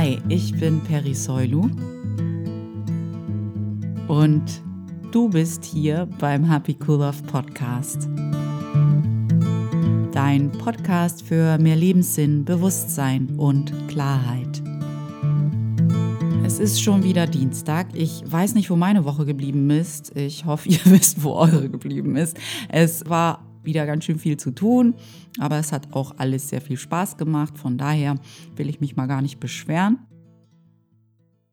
Hi, ich bin Peri Soilu und du bist hier beim Happy Cool Love Podcast. Dein Podcast für mehr Lebenssinn, Bewusstsein und Klarheit. Es ist schon wieder Dienstag. Ich weiß nicht, wo meine Woche geblieben ist. Ich hoffe, ihr wisst, wo eure geblieben ist. Es war wieder ganz schön viel zu tun, aber es hat auch alles sehr viel Spaß gemacht. Von daher will ich mich mal gar nicht beschweren.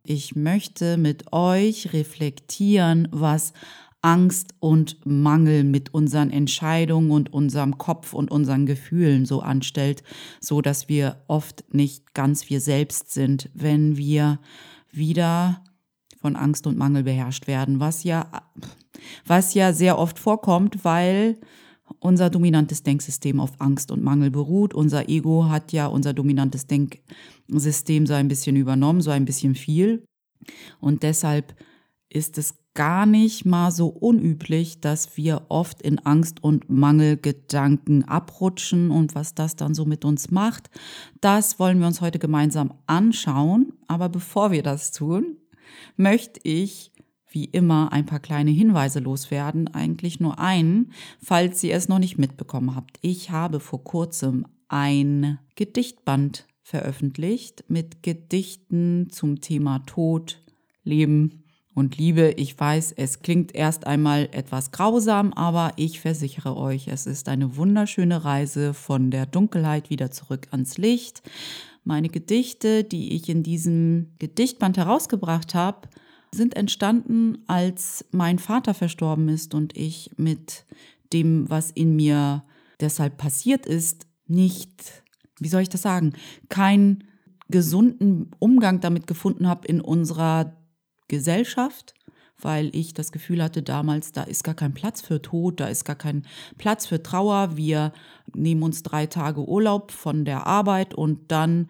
Ich möchte mit euch reflektieren, was Angst und Mangel mit unseren Entscheidungen und unserem Kopf und unseren Gefühlen so anstellt, so dass wir oft nicht ganz wir selbst sind, wenn wir wieder von Angst und Mangel beherrscht werden, was ja was ja sehr oft vorkommt, weil unser dominantes Denksystem auf Angst und Mangel beruht. Unser Ego hat ja unser dominantes Denksystem so ein bisschen übernommen, so ein bisschen viel. Und deshalb ist es gar nicht mal so unüblich, dass wir oft in Angst und Mangelgedanken abrutschen und was das dann so mit uns macht. Das wollen wir uns heute gemeinsam anschauen. Aber bevor wir das tun, möchte ich wie immer ein paar kleine Hinweise loswerden, eigentlich nur einen, falls ihr es noch nicht mitbekommen habt. Ich habe vor kurzem ein Gedichtband veröffentlicht mit Gedichten zum Thema Tod, Leben und Liebe. Ich weiß, es klingt erst einmal etwas grausam, aber ich versichere euch, es ist eine wunderschöne Reise von der Dunkelheit wieder zurück ans Licht. Meine Gedichte, die ich in diesem Gedichtband herausgebracht habe, sind entstanden, als mein Vater verstorben ist und ich mit dem, was in mir deshalb passiert ist, nicht, wie soll ich das sagen, keinen gesunden Umgang damit gefunden habe in unserer Gesellschaft, weil ich das Gefühl hatte damals, da ist gar kein Platz für Tod, da ist gar kein Platz für Trauer. Wir nehmen uns drei Tage Urlaub von der Arbeit und dann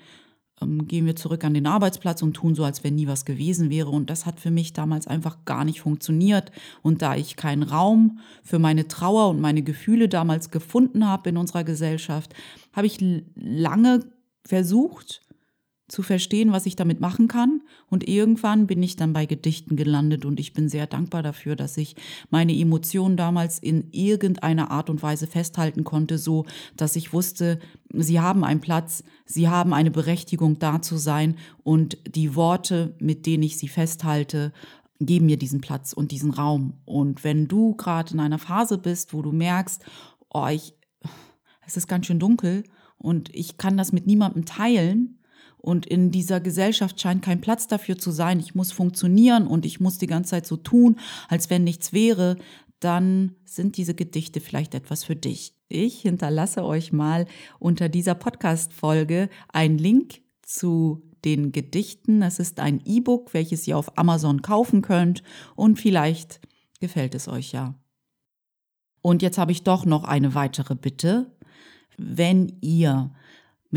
gehen wir zurück an den Arbeitsplatz und tun so, als wenn nie was gewesen wäre. Und das hat für mich damals einfach gar nicht funktioniert. Und da ich keinen Raum für meine Trauer und meine Gefühle damals gefunden habe in unserer Gesellschaft, habe ich lange versucht, zu verstehen, was ich damit machen kann. Und irgendwann bin ich dann bei Gedichten gelandet und ich bin sehr dankbar dafür, dass ich meine Emotionen damals in irgendeiner Art und Weise festhalten konnte, so dass ich wusste, sie haben einen Platz, sie haben eine Berechtigung da zu sein und die Worte, mit denen ich sie festhalte, geben mir diesen Platz und diesen Raum. Und wenn du gerade in einer Phase bist, wo du merkst, oh, ich, es ist ganz schön dunkel und ich kann das mit niemandem teilen, und in dieser Gesellschaft scheint kein Platz dafür zu sein. Ich muss funktionieren und ich muss die ganze Zeit so tun, als wenn nichts wäre. Dann sind diese Gedichte vielleicht etwas für dich. Ich hinterlasse euch mal unter dieser Podcast-Folge einen Link zu den Gedichten. Es ist ein E-Book, welches ihr auf Amazon kaufen könnt und vielleicht gefällt es euch ja. Und jetzt habe ich doch noch eine weitere Bitte. Wenn ihr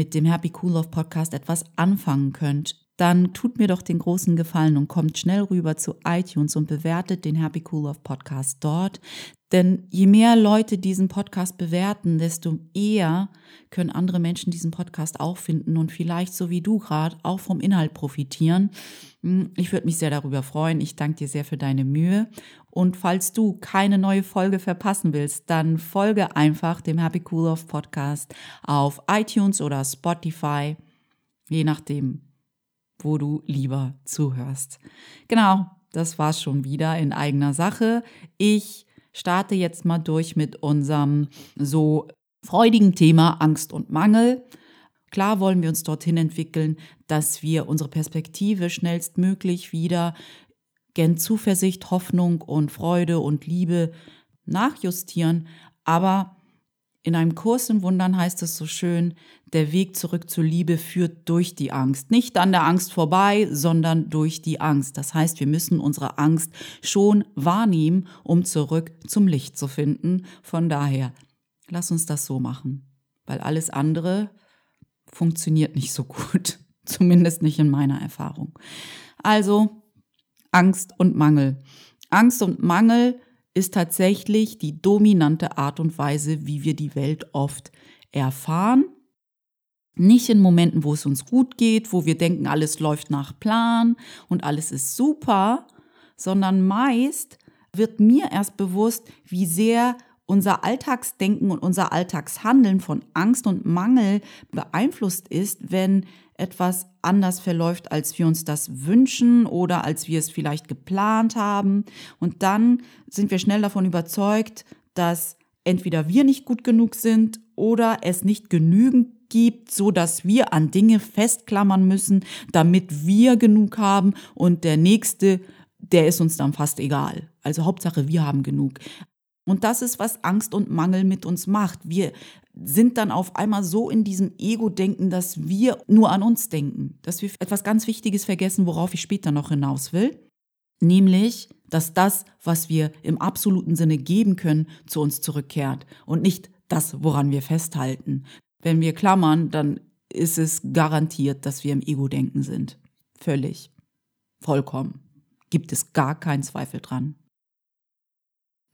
mit dem Happy Cool Love Podcast etwas anfangen könnt, dann tut mir doch den großen Gefallen und kommt schnell rüber zu iTunes und bewertet den Happy Cool Love Podcast dort. Denn je mehr Leute diesen Podcast bewerten, desto eher können andere Menschen diesen Podcast auch finden und vielleicht so wie du gerade auch vom Inhalt profitieren. Hm, ich würde mich sehr darüber freuen. Ich danke dir sehr für deine Mühe. Und falls du keine neue Folge verpassen willst, dann folge einfach dem Happy Cool Love Podcast auf iTunes oder Spotify, je nachdem, wo du lieber zuhörst. Genau, das war's schon wieder in eigener Sache. Ich starte jetzt mal durch mit unserem so freudigen Thema Angst und Mangel. Klar wollen wir uns dorthin entwickeln, dass wir unsere Perspektive schnellstmöglich wieder gen Zuversicht, Hoffnung und Freude und Liebe nachjustieren, aber in einem Kurs in Wundern heißt es so schön, der Weg zurück zur Liebe führt durch die Angst. Nicht an der Angst vorbei, sondern durch die Angst. Das heißt, wir müssen unsere Angst schon wahrnehmen, um zurück zum Licht zu finden. Von daher, lass uns das so machen, weil alles andere funktioniert nicht so gut. Zumindest nicht in meiner Erfahrung. Also, Angst und Mangel. Angst und Mangel ist tatsächlich die dominante Art und Weise, wie wir die Welt oft erfahren. Nicht in Momenten, wo es uns gut geht, wo wir denken, alles läuft nach Plan und alles ist super, sondern meist wird mir erst bewusst, wie sehr unser Alltagsdenken und unser Alltagshandeln von Angst und Mangel beeinflusst ist, wenn etwas anders verläuft, als wir uns das wünschen oder als wir es vielleicht geplant haben. Und dann sind wir schnell davon überzeugt, dass entweder wir nicht gut genug sind oder es nicht genügend gibt, so dass wir an Dinge festklammern müssen, damit wir genug haben und der nächste, der ist uns dann fast egal. Also Hauptsache, wir haben genug. Und das ist, was Angst und Mangel mit uns macht. Wir sind dann auf einmal so in diesem Ego-Denken, dass wir nur an uns denken, dass wir etwas ganz Wichtiges vergessen, worauf ich später noch hinaus will, nämlich, dass das, was wir im absoluten Sinne geben können, zu uns zurückkehrt und nicht das, woran wir festhalten. Wenn wir klammern, dann ist es garantiert, dass wir im Ego-Denken sind. Völlig. Vollkommen. Gibt es gar keinen Zweifel dran.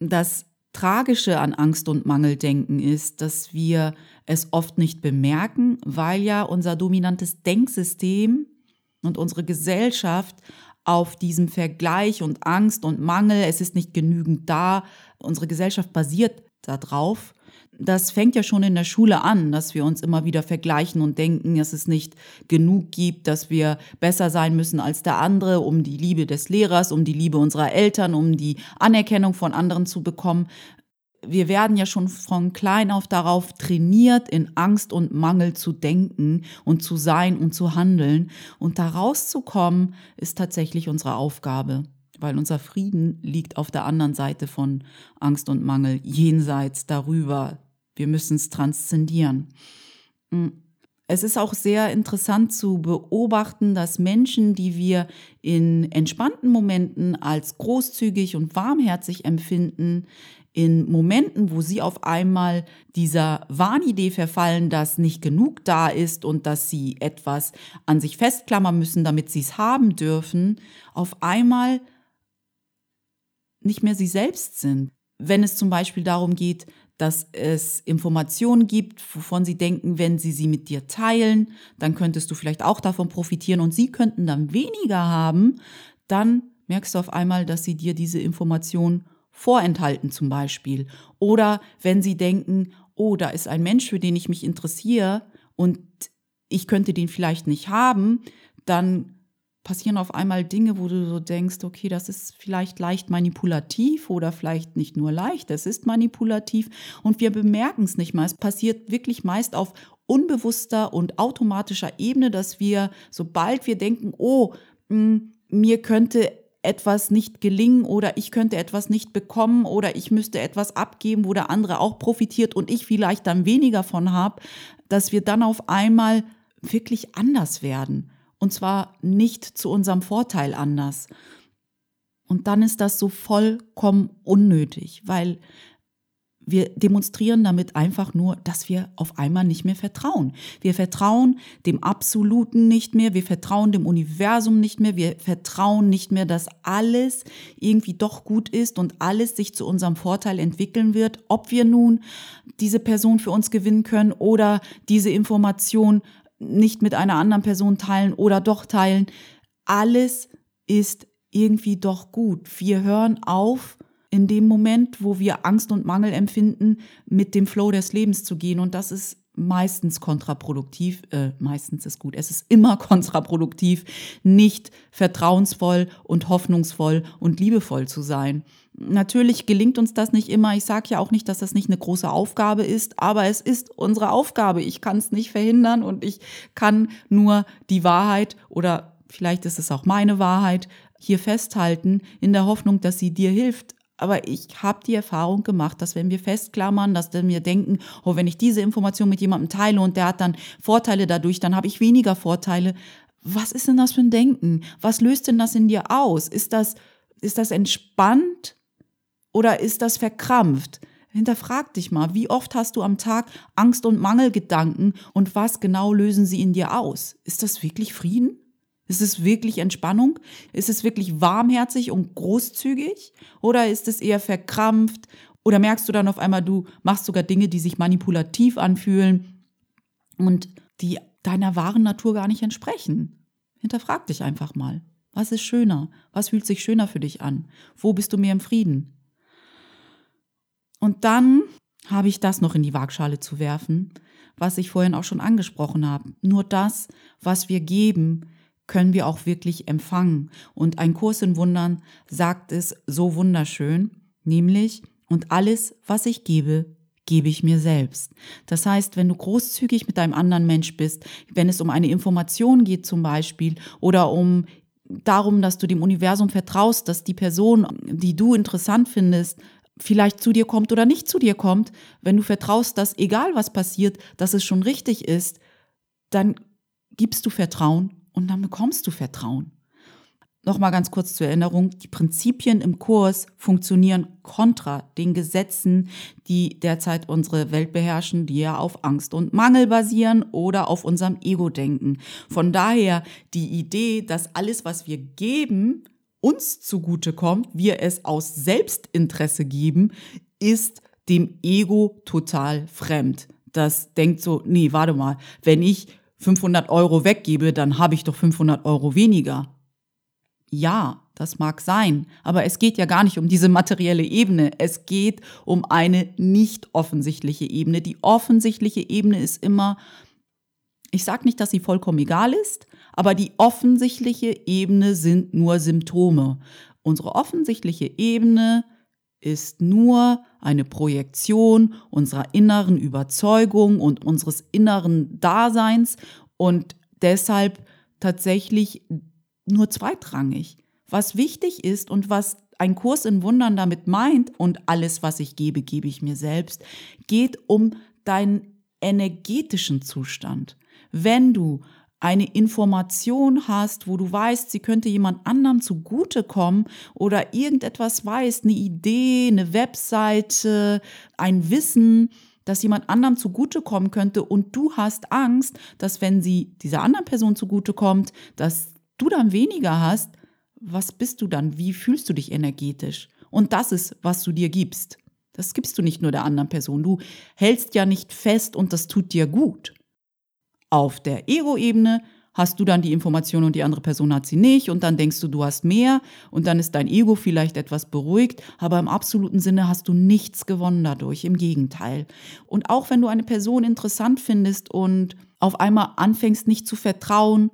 Das Tragische an Angst und Mangeldenken ist, dass wir es oft nicht bemerken, weil ja unser dominantes Denksystem und unsere Gesellschaft auf diesem Vergleich und Angst und Mangel, es ist nicht genügend da, unsere Gesellschaft basiert darauf. Das fängt ja schon in der Schule an, dass wir uns immer wieder vergleichen und denken, dass es nicht genug gibt, dass wir besser sein müssen als der andere, um die Liebe des Lehrers, um die Liebe unserer Eltern, um die Anerkennung von anderen zu bekommen. Wir werden ja schon von klein auf darauf trainiert, in Angst und Mangel zu denken und zu sein und zu handeln. Und da rauszukommen, ist tatsächlich unsere Aufgabe weil unser Frieden liegt auf der anderen Seite von Angst und Mangel, jenseits darüber. Wir müssen es transzendieren. Mm. Es ist auch sehr interessant zu beobachten, dass Menschen, die wir in entspannten Momenten als großzügig und warmherzig empfinden, in Momenten, wo sie auf einmal dieser Wahnidee verfallen, dass nicht genug da ist und dass sie etwas an sich festklammern müssen, damit sie es haben dürfen, auf einmal nicht mehr sie selbst sind. Wenn es zum Beispiel darum geht, dass es Informationen gibt, wovon sie denken, wenn sie sie mit dir teilen, dann könntest du vielleicht auch davon profitieren und sie könnten dann weniger haben, dann merkst du auf einmal, dass sie dir diese Information vorenthalten zum Beispiel. Oder wenn sie denken, oh, da ist ein Mensch, für den ich mich interessiere und ich könnte den vielleicht nicht haben, dann passieren auf einmal Dinge, wo du so denkst, okay, das ist vielleicht leicht manipulativ oder vielleicht nicht nur leicht, es ist manipulativ und wir bemerken es nicht mal. Es passiert wirklich meist auf unbewusster und automatischer Ebene, dass wir, sobald wir denken, oh, hm, mir könnte etwas nicht gelingen oder ich könnte etwas nicht bekommen oder ich müsste etwas abgeben, wo der andere auch profitiert und ich vielleicht dann weniger von habe, dass wir dann auf einmal wirklich anders werden. Und zwar nicht zu unserem Vorteil anders. Und dann ist das so vollkommen unnötig, weil wir demonstrieren damit einfach nur, dass wir auf einmal nicht mehr vertrauen. Wir vertrauen dem Absoluten nicht mehr, wir vertrauen dem Universum nicht mehr, wir vertrauen nicht mehr, dass alles irgendwie doch gut ist und alles sich zu unserem Vorteil entwickeln wird, ob wir nun diese Person für uns gewinnen können oder diese Information nicht mit einer anderen Person teilen oder doch teilen. Alles ist irgendwie doch gut. Wir hören auf, in dem Moment, wo wir Angst und Mangel empfinden, mit dem Flow des Lebens zu gehen. Und das ist meistens kontraproduktiv, äh, meistens ist gut, es ist immer kontraproduktiv, nicht vertrauensvoll und hoffnungsvoll und liebevoll zu sein. Natürlich gelingt uns das nicht immer. Ich sage ja auch nicht, dass das nicht eine große Aufgabe ist, aber es ist unsere Aufgabe. Ich kann es nicht verhindern und ich kann nur die Wahrheit oder vielleicht ist es auch meine Wahrheit hier festhalten, in der Hoffnung, dass sie dir hilft. Aber ich habe die Erfahrung gemacht, dass wenn wir festklammern, dass wir denken, oh, wenn ich diese Information mit jemandem teile und der hat dann Vorteile dadurch, dann habe ich weniger Vorteile. Was ist denn das für ein Denken? Was löst denn das in dir aus? Ist das, ist das entspannt oder ist das verkrampft? Hinterfrag dich mal, wie oft hast du am Tag Angst und Mangelgedanken und was genau lösen sie in dir aus? Ist das wirklich Frieden? Ist es wirklich Entspannung? Ist es wirklich warmherzig und großzügig? Oder ist es eher verkrampft? Oder merkst du dann auf einmal, du machst sogar Dinge, die sich manipulativ anfühlen und die deiner wahren Natur gar nicht entsprechen. Hinterfrag dich einfach mal. Was ist schöner? Was fühlt sich schöner für dich an? Wo bist du mehr im Frieden? Und dann habe ich das noch in die Waagschale zu werfen, was ich vorhin auch schon angesprochen habe. Nur das, was wir geben, können wir auch wirklich empfangen. Und ein Kurs in Wundern sagt es so wunderschön, nämlich, und alles, was ich gebe, gebe ich mir selbst. Das heißt, wenn du großzügig mit einem anderen Mensch bist, wenn es um eine Information geht zum Beispiel oder um darum, dass du dem Universum vertraust, dass die Person, die du interessant findest, vielleicht zu dir kommt oder nicht zu dir kommt, wenn du vertraust, dass egal was passiert, dass es schon richtig ist, dann gibst du Vertrauen und dann bekommst du Vertrauen. Nochmal ganz kurz zur Erinnerung, die Prinzipien im Kurs funktionieren kontra den Gesetzen, die derzeit unsere Welt beherrschen, die ja auf Angst und Mangel basieren oder auf unserem Ego-Denken. Von daher die Idee, dass alles, was wir geben, uns zugutekommt, wir es aus Selbstinteresse geben, ist dem Ego total fremd. Das denkt so, nee, warte mal, wenn ich 500 Euro weggebe, dann habe ich doch 500 Euro weniger. Ja, das mag sein, aber es geht ja gar nicht um diese materielle Ebene. Es geht um eine nicht offensichtliche Ebene. Die offensichtliche Ebene ist immer, ich sage nicht, dass sie vollkommen egal ist, aber die offensichtliche Ebene sind nur Symptome. Unsere offensichtliche Ebene ist nur eine Projektion unserer inneren Überzeugung und unseres inneren Daseins und deshalb tatsächlich nur zweitrangig. Was wichtig ist und was ein Kurs in Wundern damit meint und alles, was ich gebe, gebe ich mir selbst, geht um deinen energetischen Zustand. Wenn du eine Information hast, wo du weißt, sie könnte jemand anderem zugutekommen oder irgendetwas weißt, eine Idee, eine Webseite, ein Wissen, das jemand anderem zugutekommen könnte und du hast Angst, dass wenn sie dieser anderen Person zugutekommt, dass du dann weniger hast, was bist du dann? Wie fühlst du dich energetisch? Und das ist, was du dir gibst. Das gibst du nicht nur der anderen Person. Du hältst ja nicht fest und das tut dir gut. Auf der Ego-Ebene hast du dann die Information und die andere Person hat sie nicht und dann denkst du, du hast mehr und dann ist dein Ego vielleicht etwas beruhigt, aber im absoluten Sinne hast du nichts gewonnen dadurch, im Gegenteil. Und auch wenn du eine Person interessant findest und auf einmal anfängst nicht zu vertrauen,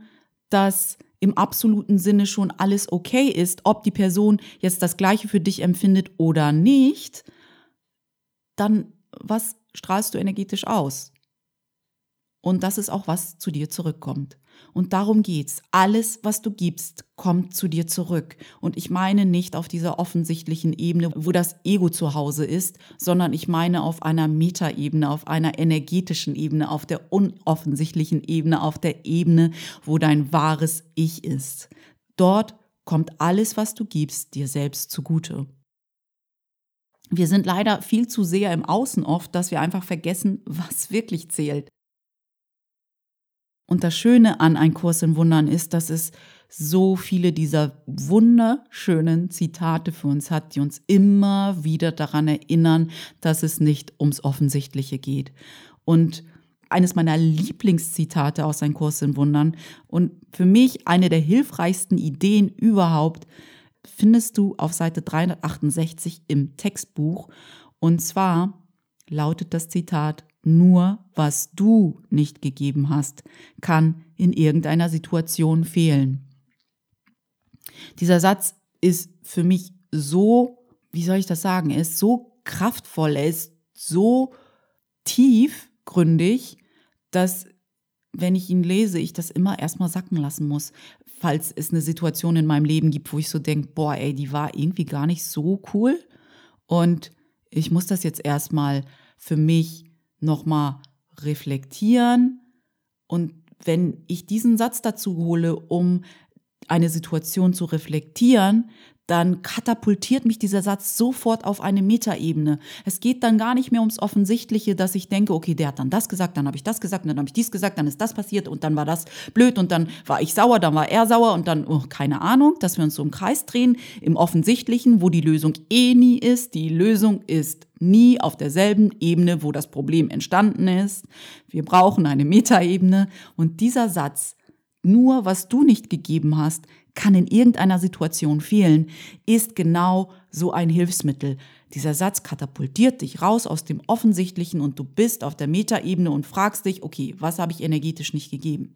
dass im absoluten Sinne schon alles okay ist, ob die Person jetzt das gleiche für dich empfindet oder nicht, dann was strahlst du energetisch aus? Und das ist auch, was zu dir zurückkommt. Und darum geht's. Alles, was du gibst, kommt zu dir zurück. Und ich meine nicht auf dieser offensichtlichen Ebene, wo das Ego zu Hause ist, sondern ich meine auf einer Metaebene, auf einer energetischen Ebene, auf der unoffensichtlichen Ebene, auf der Ebene, wo dein wahres Ich ist. Dort kommt alles, was du gibst, dir selbst zugute. Wir sind leider viel zu sehr im Außen oft, dass wir einfach vergessen, was wirklich zählt. Und das Schöne an Ein Kurs in Wundern ist, dass es so viele dieser wunderschönen Zitate für uns hat, die uns immer wieder daran erinnern, dass es nicht ums Offensichtliche geht. Und eines meiner Lieblingszitate aus Ein Kurs in Wundern und für mich eine der hilfreichsten Ideen überhaupt, findest du auf Seite 368 im Textbuch. Und zwar lautet das Zitat, nur was du nicht gegeben hast, kann in irgendeiner Situation fehlen. Dieser Satz ist für mich so, wie soll ich das sagen, er ist so kraftvoll, er ist so tiefgründig, dass wenn ich ihn lese, ich das immer erstmal sacken lassen muss, falls es eine Situation in meinem Leben gibt, wo ich so denke, boah, ey, die war irgendwie gar nicht so cool und ich muss das jetzt erstmal für mich nochmal reflektieren. Und wenn ich diesen Satz dazu hole, um eine Situation zu reflektieren, dann katapultiert mich dieser Satz sofort auf eine Metaebene. Es geht dann gar nicht mehr ums Offensichtliche, dass ich denke, okay, der hat dann das gesagt, dann habe ich das gesagt, dann habe ich dies gesagt, dann ist das passiert und dann war das blöd und dann war ich sauer, dann war er sauer und dann, oh, keine Ahnung, dass wir uns so im Kreis drehen, im Offensichtlichen, wo die Lösung eh nie ist. Die Lösung ist nie auf derselben Ebene, wo das Problem entstanden ist. Wir brauchen eine Metaebene. Und dieser Satz, nur was du nicht gegeben hast, kann in irgendeiner Situation fehlen, ist genau so ein Hilfsmittel. Dieser Satz katapultiert dich raus aus dem Offensichtlichen und du bist auf der Metaebene und fragst dich, okay, was habe ich energetisch nicht gegeben?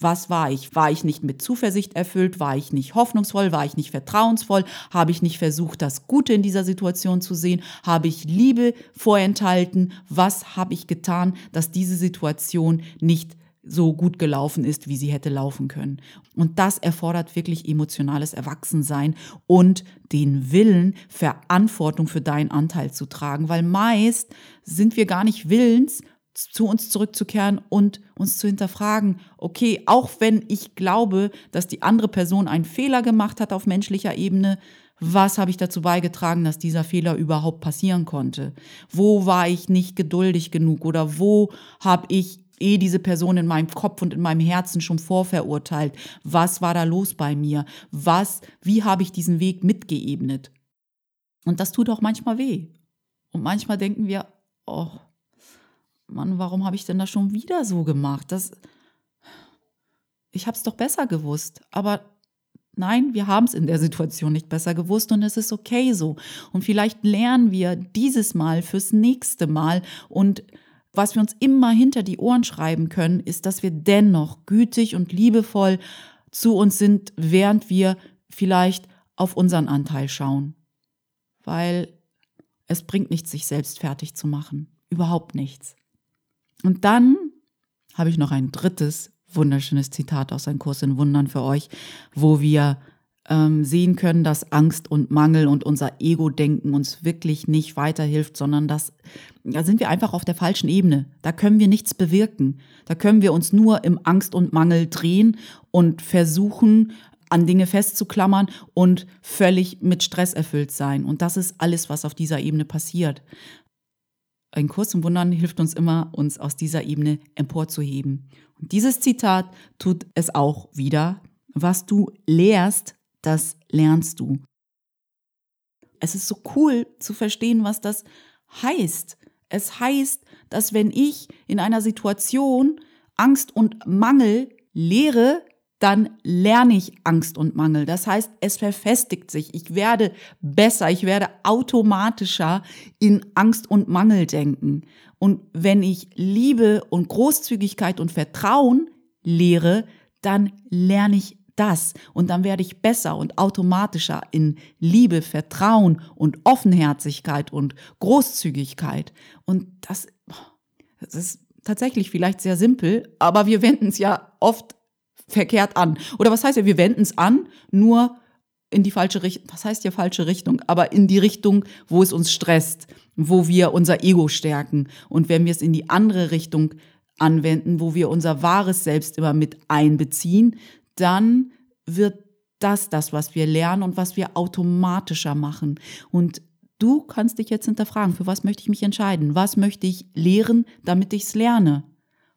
Was war ich? War ich nicht mit Zuversicht erfüllt? War ich nicht hoffnungsvoll? War ich nicht vertrauensvoll? Habe ich nicht versucht, das Gute in dieser Situation zu sehen? Habe ich Liebe vorenthalten? Was habe ich getan, dass diese Situation nicht so gut gelaufen ist, wie sie hätte laufen können. Und das erfordert wirklich emotionales Erwachsensein und den Willen, Verantwortung für deinen Anteil zu tragen, weil meist sind wir gar nicht willens, zu uns zurückzukehren und uns zu hinterfragen, okay, auch wenn ich glaube, dass die andere Person einen Fehler gemacht hat auf menschlicher Ebene, was habe ich dazu beigetragen, dass dieser Fehler überhaupt passieren konnte? Wo war ich nicht geduldig genug oder wo habe ich eh diese Person in meinem Kopf und in meinem Herzen schon vorverurteilt. Was war da los bei mir? Was, wie habe ich diesen Weg mitgeebnet? Und das tut auch manchmal weh. Und manchmal denken wir, oh, Mann, warum habe ich denn das schon wieder so gemacht? Das, ich habe es doch besser gewusst. Aber nein, wir haben es in der Situation nicht besser gewusst und es ist okay so. Und vielleicht lernen wir dieses Mal fürs nächste Mal und was wir uns immer hinter die Ohren schreiben können, ist, dass wir dennoch gütig und liebevoll zu uns sind, während wir vielleicht auf unseren Anteil schauen. Weil es bringt nichts, sich selbst fertig zu machen. Überhaupt nichts. Und dann habe ich noch ein drittes wunderschönes Zitat aus einem Kurs in Wundern für euch, wo wir ähm, sehen können, dass Angst und Mangel und unser Ego-Denken uns wirklich nicht weiterhilft, sondern dass, da sind wir einfach auf der falschen Ebene. Da können wir nichts bewirken. Da können wir uns nur im Angst und Mangel drehen und versuchen, an Dinge festzuklammern und völlig mit Stress erfüllt sein. Und das ist alles, was auf dieser Ebene passiert. Ein Kurs im Wundern hilft uns immer, uns aus dieser Ebene emporzuheben. Und dieses Zitat tut es auch wieder. Was du lehrst, das lernst du. Es ist so cool zu verstehen, was das heißt. Es heißt, dass wenn ich in einer Situation Angst und Mangel lehre, dann lerne ich Angst und Mangel. Das heißt, es verfestigt sich. Ich werde besser, ich werde automatischer in Angst und Mangel denken. Und wenn ich Liebe und Großzügigkeit und Vertrauen lehre, dann lerne ich das und dann werde ich besser und automatischer in Liebe, Vertrauen und Offenherzigkeit und Großzügigkeit. Und das, das ist tatsächlich vielleicht sehr simpel, aber wir wenden es ja oft verkehrt an. Oder was heißt ja, wir wenden es an, nur in die falsche Richtung, was heißt ja falsche Richtung, aber in die Richtung, wo es uns stresst, wo wir unser Ego stärken. Und wenn wir es in die andere Richtung anwenden, wo wir unser wahres Selbst immer mit einbeziehen, dann wird das das, was wir lernen und was wir automatischer machen. Und du kannst dich jetzt hinterfragen, für was möchte ich mich entscheiden? Was möchte ich lehren, damit ich es lerne?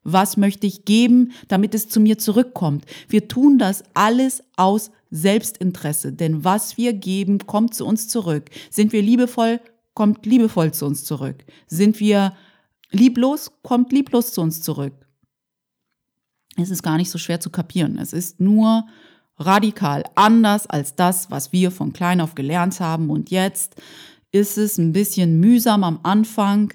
Was möchte ich geben, damit es zu mir zurückkommt? Wir tun das alles aus Selbstinteresse, denn was wir geben, kommt zu uns zurück. Sind wir liebevoll, kommt liebevoll zu uns zurück. Sind wir lieblos, kommt lieblos zu uns zurück es ist gar nicht so schwer zu kapieren. Es ist nur radikal anders als das, was wir von klein auf gelernt haben. Und jetzt ist es ein bisschen mühsam am Anfang,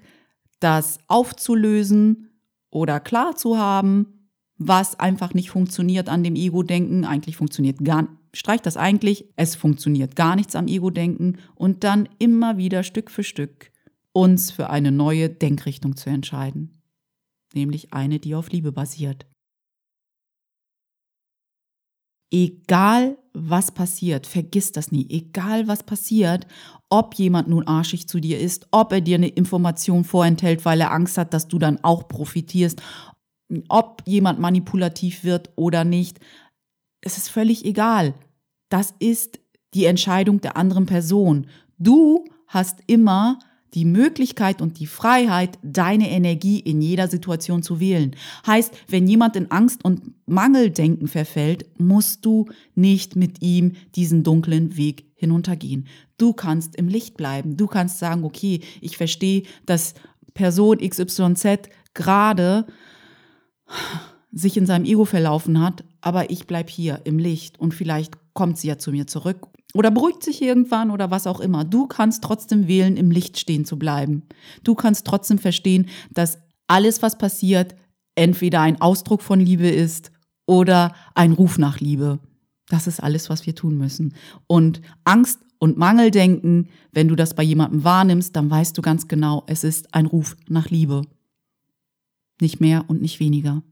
das aufzulösen oder klar zu haben, was einfach nicht funktioniert an dem Ego-Denken. Eigentlich funktioniert gar. Streich das eigentlich, es funktioniert gar nichts am Ego-Denken und dann immer wieder Stück für Stück uns für eine neue Denkrichtung zu entscheiden. Nämlich eine, die auf Liebe basiert egal was passiert, vergiss das nie, egal was passiert, ob jemand nun arschig zu dir ist, ob er dir eine Information vorenthält, weil er Angst hat, dass du dann auch profitierst, ob jemand manipulativ wird oder nicht, es ist völlig egal. Das ist die Entscheidung der anderen Person. Du hast immer die Möglichkeit und die Freiheit, deine Energie in jeder Situation zu wählen. Heißt, wenn jemand in Angst und Mangeldenken verfällt, musst du nicht mit ihm diesen dunklen Weg hinuntergehen. Du kannst im Licht bleiben. Du kannst sagen, okay, ich verstehe, dass Person XYZ gerade sich in seinem Ego verlaufen hat, aber ich bleib hier im Licht und vielleicht kommt sie ja zu mir zurück oder beruhigt sich irgendwann oder was auch immer. Du kannst trotzdem wählen, im Licht stehen zu bleiben. Du kannst trotzdem verstehen, dass alles, was passiert, entweder ein Ausdruck von Liebe ist oder ein Ruf nach Liebe. Das ist alles, was wir tun müssen. Und Angst und Mangeldenken, wenn du das bei jemandem wahrnimmst, dann weißt du ganz genau, es ist ein Ruf nach Liebe. Nicht mehr und nicht weniger.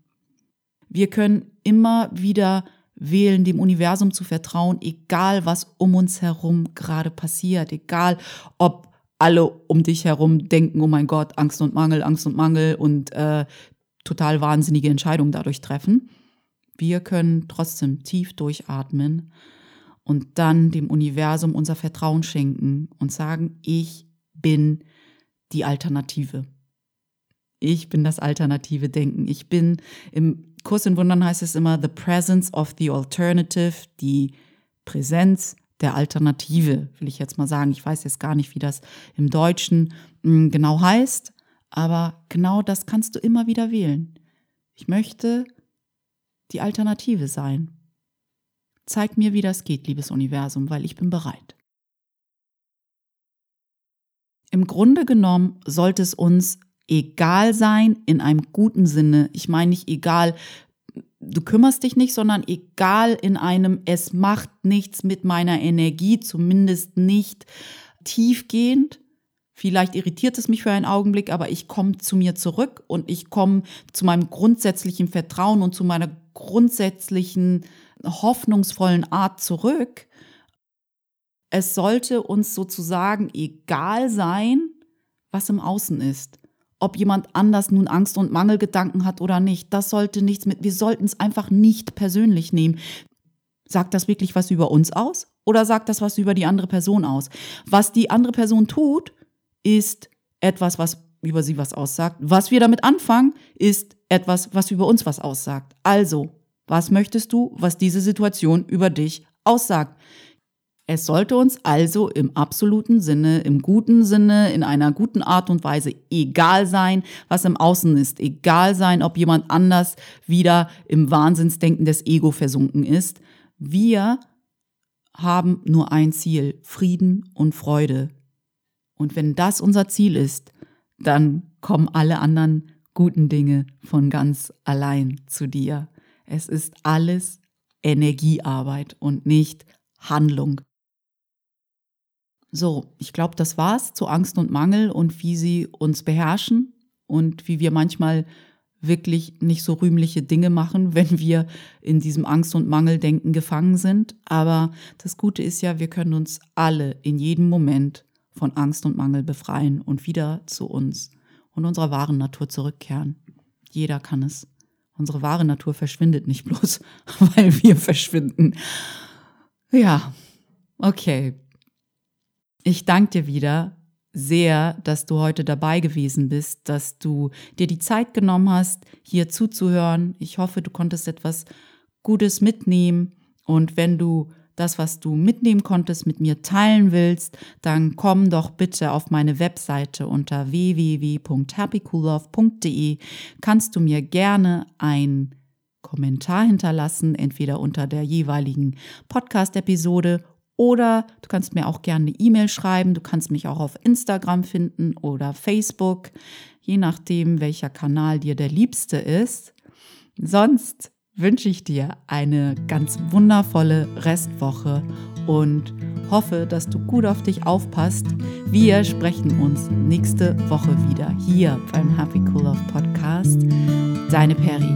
Wir können immer wieder wählen, dem Universum zu vertrauen, egal was um uns herum gerade passiert, egal ob alle um dich herum denken, oh mein Gott, Angst und Mangel, Angst und Mangel und äh, total wahnsinnige Entscheidungen dadurch treffen. Wir können trotzdem tief durchatmen und dann dem Universum unser Vertrauen schenken und sagen, ich bin die Alternative. Ich bin das alternative Denken. Ich bin im Kurs in Wundern heißt es immer The Presence of the Alternative, die Präsenz der Alternative, will ich jetzt mal sagen. Ich weiß jetzt gar nicht, wie das im Deutschen hm, genau heißt, aber genau das kannst du immer wieder wählen. Ich möchte die Alternative sein. Zeig mir, wie das geht, liebes Universum, weil ich bin bereit. Im Grunde genommen sollte es uns egal sein in einem guten Sinne. Ich meine nicht egal, du kümmerst dich nicht, sondern egal in einem, es macht nichts mit meiner Energie, zumindest nicht tiefgehend. Vielleicht irritiert es mich für einen Augenblick, aber ich komme zu mir zurück und ich komme zu meinem grundsätzlichen Vertrauen und zu meiner grundsätzlichen hoffnungsvollen Art zurück. Es sollte uns sozusagen egal sein, was im Außen ist ob jemand anders nun Angst und Mangelgedanken hat oder nicht. Das sollte nichts mit, wir sollten es einfach nicht persönlich nehmen. Sagt das wirklich was über uns aus oder sagt das was über die andere Person aus? Was die andere Person tut, ist etwas, was über sie was aussagt. Was wir damit anfangen, ist etwas, was über uns was aussagt. Also, was möchtest du, was diese Situation über dich aussagt? Es sollte uns also im absoluten Sinne, im guten Sinne, in einer guten Art und Weise egal sein, was im Außen ist. Egal sein, ob jemand anders wieder im Wahnsinnsdenken des Ego versunken ist. Wir haben nur ein Ziel, Frieden und Freude. Und wenn das unser Ziel ist, dann kommen alle anderen guten Dinge von ganz allein zu dir. Es ist alles Energiearbeit und nicht Handlung. So, ich glaube, das war's zu Angst und Mangel und wie sie uns beherrschen und wie wir manchmal wirklich nicht so rühmliche Dinge machen, wenn wir in diesem Angst- und Mangeldenken gefangen sind. Aber das Gute ist ja, wir können uns alle in jedem Moment von Angst und Mangel befreien und wieder zu uns und unserer wahren Natur zurückkehren. Jeder kann es. Unsere wahre Natur verschwindet nicht bloß, weil wir verschwinden. Ja, okay. Ich danke dir wieder sehr, dass du heute dabei gewesen bist, dass du dir die Zeit genommen hast, hier zuzuhören. Ich hoffe, du konntest etwas Gutes mitnehmen. Und wenn du das, was du mitnehmen konntest, mit mir teilen willst, dann komm doch bitte auf meine Webseite unter www.happycoollove.de. Kannst du mir gerne ein Kommentar hinterlassen, entweder unter der jeweiligen Podcast-Episode oder du kannst mir auch gerne eine E-Mail schreiben. Du kannst mich auch auf Instagram finden oder Facebook, je nachdem, welcher Kanal dir der liebste ist. Sonst wünsche ich dir eine ganz wundervolle Restwoche und hoffe, dass du gut auf dich aufpasst. Wir sprechen uns nächste Woche wieder hier beim Happy Cool Love Podcast. Deine Peri.